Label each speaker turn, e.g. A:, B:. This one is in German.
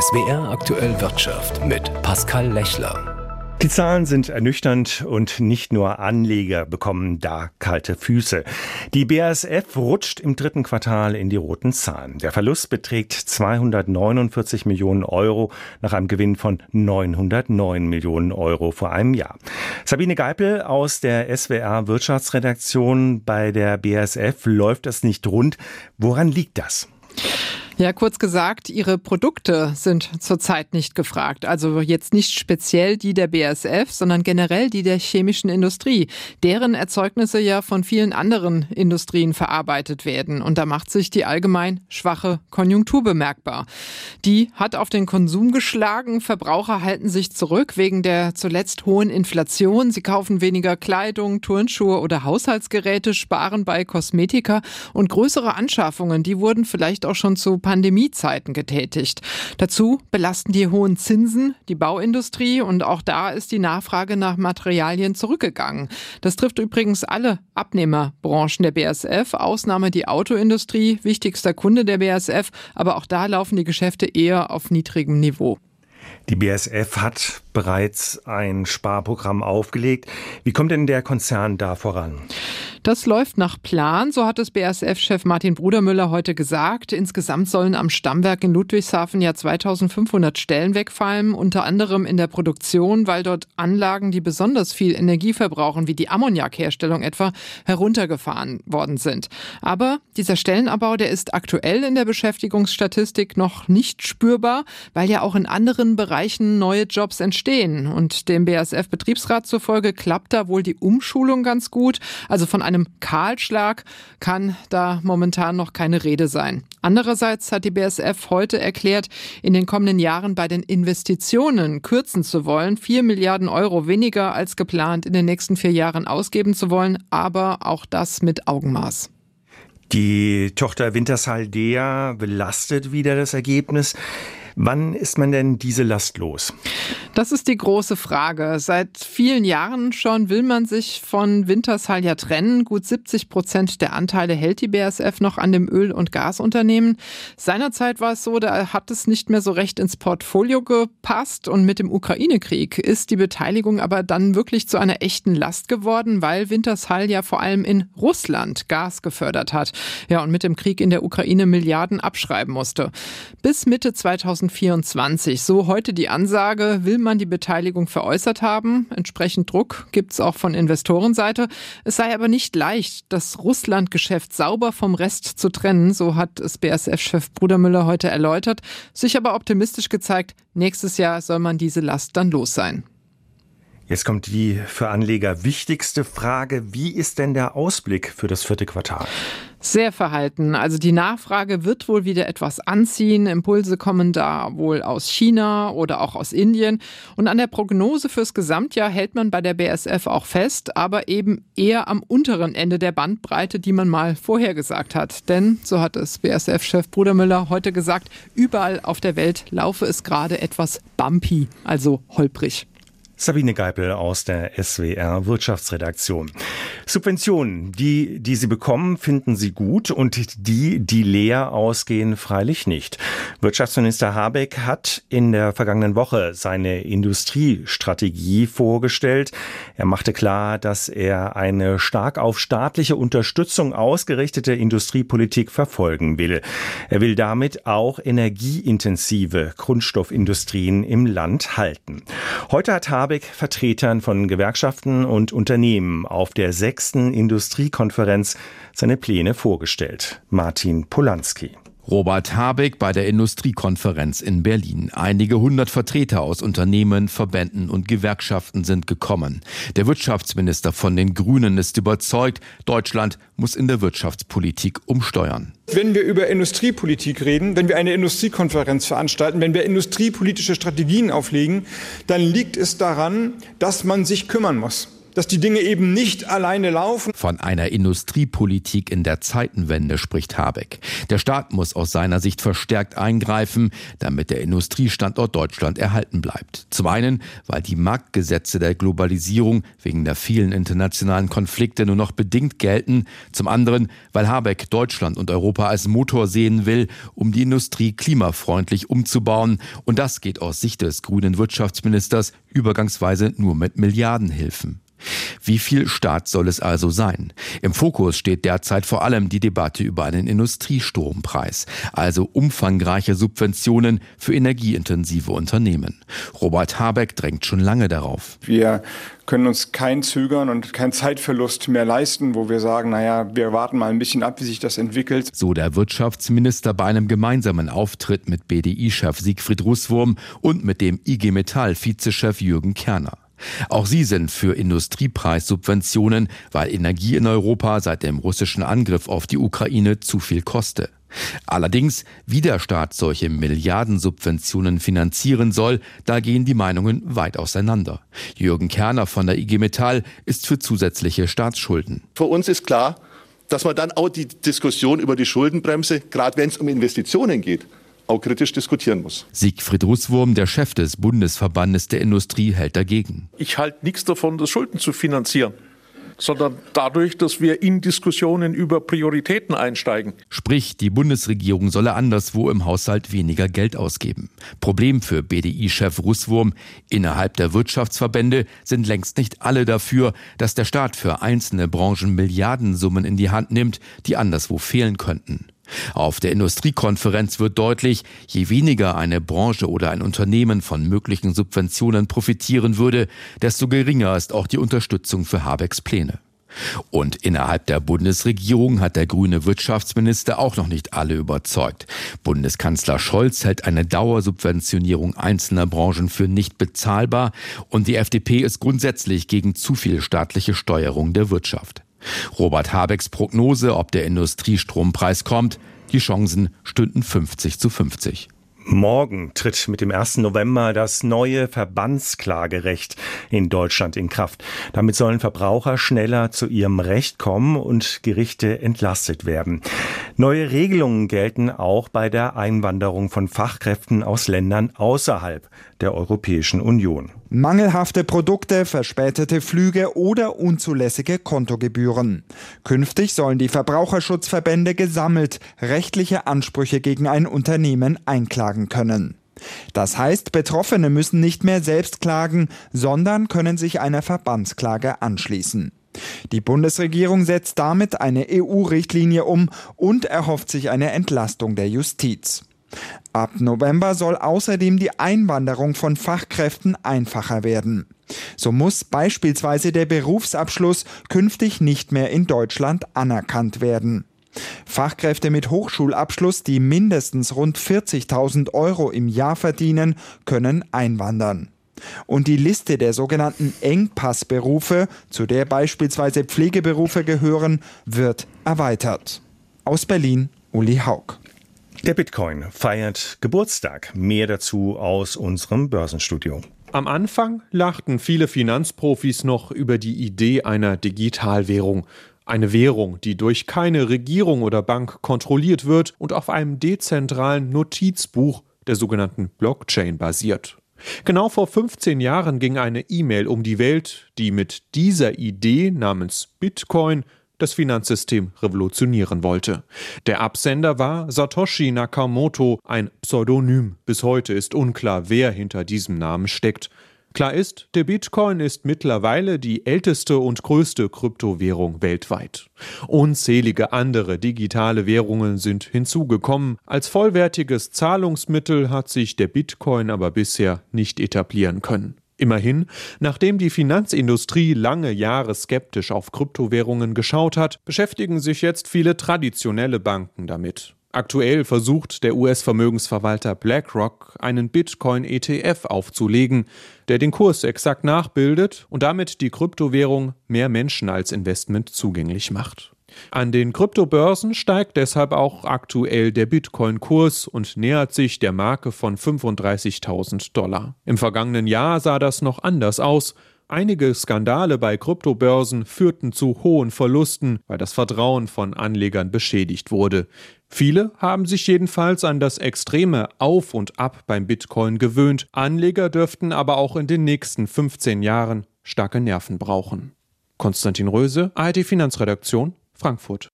A: SWR aktuell Wirtschaft mit Pascal Lechler.
B: Die Zahlen sind ernüchternd und nicht nur Anleger bekommen da kalte Füße. Die BASF rutscht im dritten Quartal in die roten Zahlen. Der Verlust beträgt 249 Millionen Euro nach einem Gewinn von 909 Millionen Euro vor einem Jahr. Sabine Geipel aus der SWR Wirtschaftsredaktion bei der BASF läuft es nicht rund. Woran liegt das?
C: Ja, kurz gesagt, Ihre Produkte sind zurzeit nicht gefragt. Also jetzt nicht speziell die der BASF, sondern generell die der chemischen Industrie, deren Erzeugnisse ja von vielen anderen Industrien verarbeitet werden. Und da macht sich die allgemein schwache Konjunktur bemerkbar. Die hat auf den Konsum geschlagen. Verbraucher halten sich zurück wegen der zuletzt hohen Inflation. Sie kaufen weniger Kleidung, Turnschuhe oder Haushaltsgeräte, sparen bei Kosmetika und größere Anschaffungen, die wurden vielleicht auch schon zu Pandemiezeiten getätigt. Dazu belasten die hohen Zinsen die Bauindustrie und auch da ist die Nachfrage nach Materialien zurückgegangen. Das trifft übrigens alle Abnehmerbranchen der BASF, Ausnahme die Autoindustrie, wichtigster Kunde der BASF, aber auch da laufen die Geschäfte eher auf niedrigem Niveau.
B: Die BASF hat bereits ein Sparprogramm aufgelegt. Wie kommt denn der Konzern da voran?
C: Das läuft nach Plan, so hat es BASF-Chef Martin Brudermüller heute gesagt. Insgesamt sollen am Stammwerk in Ludwigshafen ja 2500 Stellen wegfallen, unter anderem in der Produktion, weil dort Anlagen, die besonders viel Energie verbrauchen, wie die Ammoniakherstellung etwa, heruntergefahren worden sind. Aber dieser Stellenabbau, der ist aktuell in der Beschäftigungsstatistik noch nicht spürbar, weil ja auch in anderen Bereichen neue Jobs entstehen. Und dem BASF-Betriebsrat zufolge klappt da wohl die Umschulung ganz gut. Also von einem Kahlschlag kann da momentan noch keine Rede sein. Andererseits hat die BSF heute erklärt, in den kommenden Jahren bei den Investitionen kürzen zu wollen, vier Milliarden Euro weniger als geplant in den nächsten vier Jahren ausgeben zu wollen, aber auch das mit Augenmaß.
B: Die Tochter Wintershaldea belastet wieder das Ergebnis. Wann ist man denn diese Last los?
C: Das ist die große Frage. Seit vielen Jahren schon will man sich von Wintershall ja trennen. Gut 70 Prozent der Anteile hält die BASF noch an dem Öl- und Gasunternehmen. Seinerzeit war es so, da hat es nicht mehr so recht ins Portfolio gepasst und mit dem Ukraine-Krieg ist die Beteiligung aber dann wirklich zu einer echten Last geworden, weil Wintershall ja vor allem in Russland Gas gefördert hat. Ja, und mit dem Krieg in der Ukraine Milliarden abschreiben musste. Bis Mitte 2000 2024. So heute die Ansage, will man die Beteiligung veräußert haben. Entsprechend Druck gibt es auch von Investorenseite. Es sei aber nicht leicht, das Russland-Geschäft sauber vom Rest zu trennen. So hat es BSF-Chef Brudermüller heute erläutert. Sich aber optimistisch gezeigt, nächstes Jahr soll man diese Last dann los sein.
B: Jetzt kommt die für Anleger wichtigste Frage. Wie ist denn der Ausblick für das vierte Quartal?
C: Sehr verhalten. Also die Nachfrage wird wohl wieder etwas anziehen. Impulse kommen da wohl aus China oder auch aus Indien. Und an der Prognose fürs Gesamtjahr hält man bei der BSF auch fest, aber eben eher am unteren Ende der Bandbreite, die man mal vorhergesagt hat. Denn, so hat es BSF-Chef Brudermüller heute gesagt, überall auf der Welt laufe es gerade etwas bumpy, also holprig.
B: Sabine Geipel aus der SWR Wirtschaftsredaktion. Subventionen, die, die Sie bekommen, finden Sie gut und die, die leer ausgehen, freilich nicht. Wirtschaftsminister Habeck hat in der vergangenen Woche seine Industriestrategie vorgestellt. Er machte klar, dass er eine stark auf staatliche Unterstützung ausgerichtete Industriepolitik verfolgen will. Er will damit auch energieintensive Grundstoffindustrien im Land halten. Heute hat Habeck Habeck Vertretern von Gewerkschaften und Unternehmen auf der sechsten Industriekonferenz seine Pläne vorgestellt. Martin Polanski.
D: Robert Habeck bei der Industriekonferenz in Berlin. Einige hundert Vertreter aus Unternehmen, Verbänden und Gewerkschaften sind gekommen. Der Wirtschaftsminister von den Grünen ist überzeugt, Deutschland muss in der Wirtschaftspolitik umsteuern.
E: Wenn wir über Industriepolitik reden, wenn wir eine Industriekonferenz veranstalten, wenn wir industriepolitische Strategien auflegen, dann liegt es daran, dass man sich kümmern muss dass die Dinge eben nicht alleine laufen.
D: Von einer Industriepolitik in der Zeitenwende spricht Habeck. Der Staat muss aus seiner Sicht verstärkt eingreifen, damit der Industriestandort Deutschland erhalten bleibt. Zum einen, weil die Marktgesetze der Globalisierung wegen der vielen internationalen Konflikte nur noch bedingt gelten. Zum anderen, weil Habeck Deutschland und Europa als Motor sehen will, um die Industrie klimafreundlich umzubauen. Und das geht aus Sicht des grünen Wirtschaftsministers übergangsweise nur mit Milliardenhilfen. Wie viel Staat soll es also sein? Im Fokus steht derzeit vor allem die Debatte über einen Industriestrompreis, also umfangreiche Subventionen für energieintensive Unternehmen. Robert Habeck drängt schon lange darauf.
E: Wir können uns kein Zögern und kein Zeitverlust mehr leisten, wo wir sagen, naja, wir warten mal ein bisschen ab, wie sich das entwickelt.
D: So der Wirtschaftsminister bei einem gemeinsamen Auftritt mit BDI-Chef Siegfried Russwurm und mit dem IG Metall-Vizechef Jürgen Kerner. Auch sie sind für Industriepreissubventionen, weil Energie in Europa seit dem russischen Angriff auf die Ukraine zu viel koste. Allerdings, wie der Staat solche Milliardensubventionen finanzieren soll, da gehen die Meinungen weit auseinander. Jürgen Kerner von der IG Metall ist für zusätzliche Staatsschulden.
F: Für uns ist klar, dass man dann auch die Diskussion über die Schuldenbremse, gerade wenn es um Investitionen geht, auch kritisch diskutieren muss.
D: Siegfried Russwurm, der Chef des Bundesverbandes der Industrie, hält dagegen.
G: Ich halte nichts davon, das Schulden zu finanzieren sondern dadurch, dass wir in Diskussionen über Prioritäten einsteigen.
D: Sprich, die Bundesregierung solle anderswo im Haushalt weniger Geld ausgeben. Problem für BDI-Chef Russwurm, innerhalb der Wirtschaftsverbände sind längst nicht alle dafür, dass der Staat für einzelne Branchen Milliardensummen in die Hand nimmt, die anderswo fehlen könnten. Auf der Industriekonferenz wird deutlich, je weniger eine Branche oder ein Unternehmen von möglichen Subventionen profitieren würde, desto geringer ist auch die Unterstützung für Habecks Pläne. Und innerhalb der Bundesregierung hat der grüne Wirtschaftsminister auch noch nicht alle überzeugt. Bundeskanzler Scholz hält eine Dauersubventionierung einzelner Branchen für nicht bezahlbar und die FDP ist grundsätzlich gegen zu viel staatliche Steuerung der Wirtschaft. Robert Habecks Prognose, ob der Industriestrompreis kommt, die Chancen stünden 50 zu 50.
B: Morgen tritt mit dem 1. November das neue Verbandsklagerecht in Deutschland in Kraft. Damit sollen Verbraucher schneller zu ihrem Recht kommen und Gerichte entlastet werden. Neue Regelungen gelten auch bei der Einwanderung von Fachkräften aus Ländern außerhalb der Europäischen Union.
H: Mangelhafte Produkte, verspätete Flüge oder unzulässige Kontogebühren. Künftig sollen die Verbraucherschutzverbände gesammelt rechtliche Ansprüche gegen ein Unternehmen einklagen können. Das heißt, Betroffene müssen nicht mehr selbst klagen, sondern können sich einer Verbandsklage anschließen. Die Bundesregierung setzt damit eine EU-Richtlinie um und erhofft sich eine Entlastung der Justiz. Ab November soll außerdem die Einwanderung von Fachkräften einfacher werden. So muss beispielsweise der Berufsabschluss künftig nicht mehr in Deutschland anerkannt werden. Fachkräfte mit Hochschulabschluss, die mindestens rund 40.000 Euro im Jahr verdienen, können einwandern. Und die Liste der sogenannten Engpassberufe, zu der beispielsweise Pflegeberufe gehören, wird erweitert. Aus Berlin, Uli Haug.
B: Der Bitcoin feiert Geburtstag. Mehr dazu aus unserem Börsenstudio.
I: Am Anfang lachten viele Finanzprofis noch über die Idee einer Digitalwährung. Eine Währung, die durch keine Regierung oder Bank kontrolliert wird und auf einem dezentralen Notizbuch der sogenannten Blockchain basiert. Genau vor 15 Jahren ging eine E-Mail um die Welt, die mit dieser Idee namens Bitcoin das Finanzsystem revolutionieren wollte. Der Absender war Satoshi Nakamoto, ein Pseudonym. Bis heute ist unklar, wer hinter diesem Namen steckt. Klar ist, der Bitcoin ist mittlerweile die älteste und größte Kryptowährung weltweit. Unzählige andere digitale Währungen sind hinzugekommen. Als vollwertiges Zahlungsmittel hat sich der Bitcoin aber bisher nicht etablieren können. Immerhin, nachdem die Finanzindustrie lange Jahre skeptisch auf Kryptowährungen geschaut hat, beschäftigen sich jetzt viele traditionelle Banken damit. Aktuell versucht der US-Vermögensverwalter BlackRock einen Bitcoin-ETF aufzulegen, der den Kurs exakt nachbildet und damit die Kryptowährung mehr Menschen als Investment zugänglich macht. An den Kryptobörsen steigt deshalb auch aktuell der Bitcoin-Kurs und nähert sich der Marke von 35.000 Dollar. Im vergangenen Jahr sah das noch anders aus. Einige Skandale bei Kryptobörsen führten zu hohen Verlusten, weil das Vertrauen von Anlegern beschädigt wurde. Viele haben sich jedenfalls an das extreme Auf und Ab beim Bitcoin gewöhnt. Anleger dürften aber auch in den nächsten 15 Jahren starke Nerven brauchen. Konstantin Röse, ARD Finanzredaktion, Frankfurt.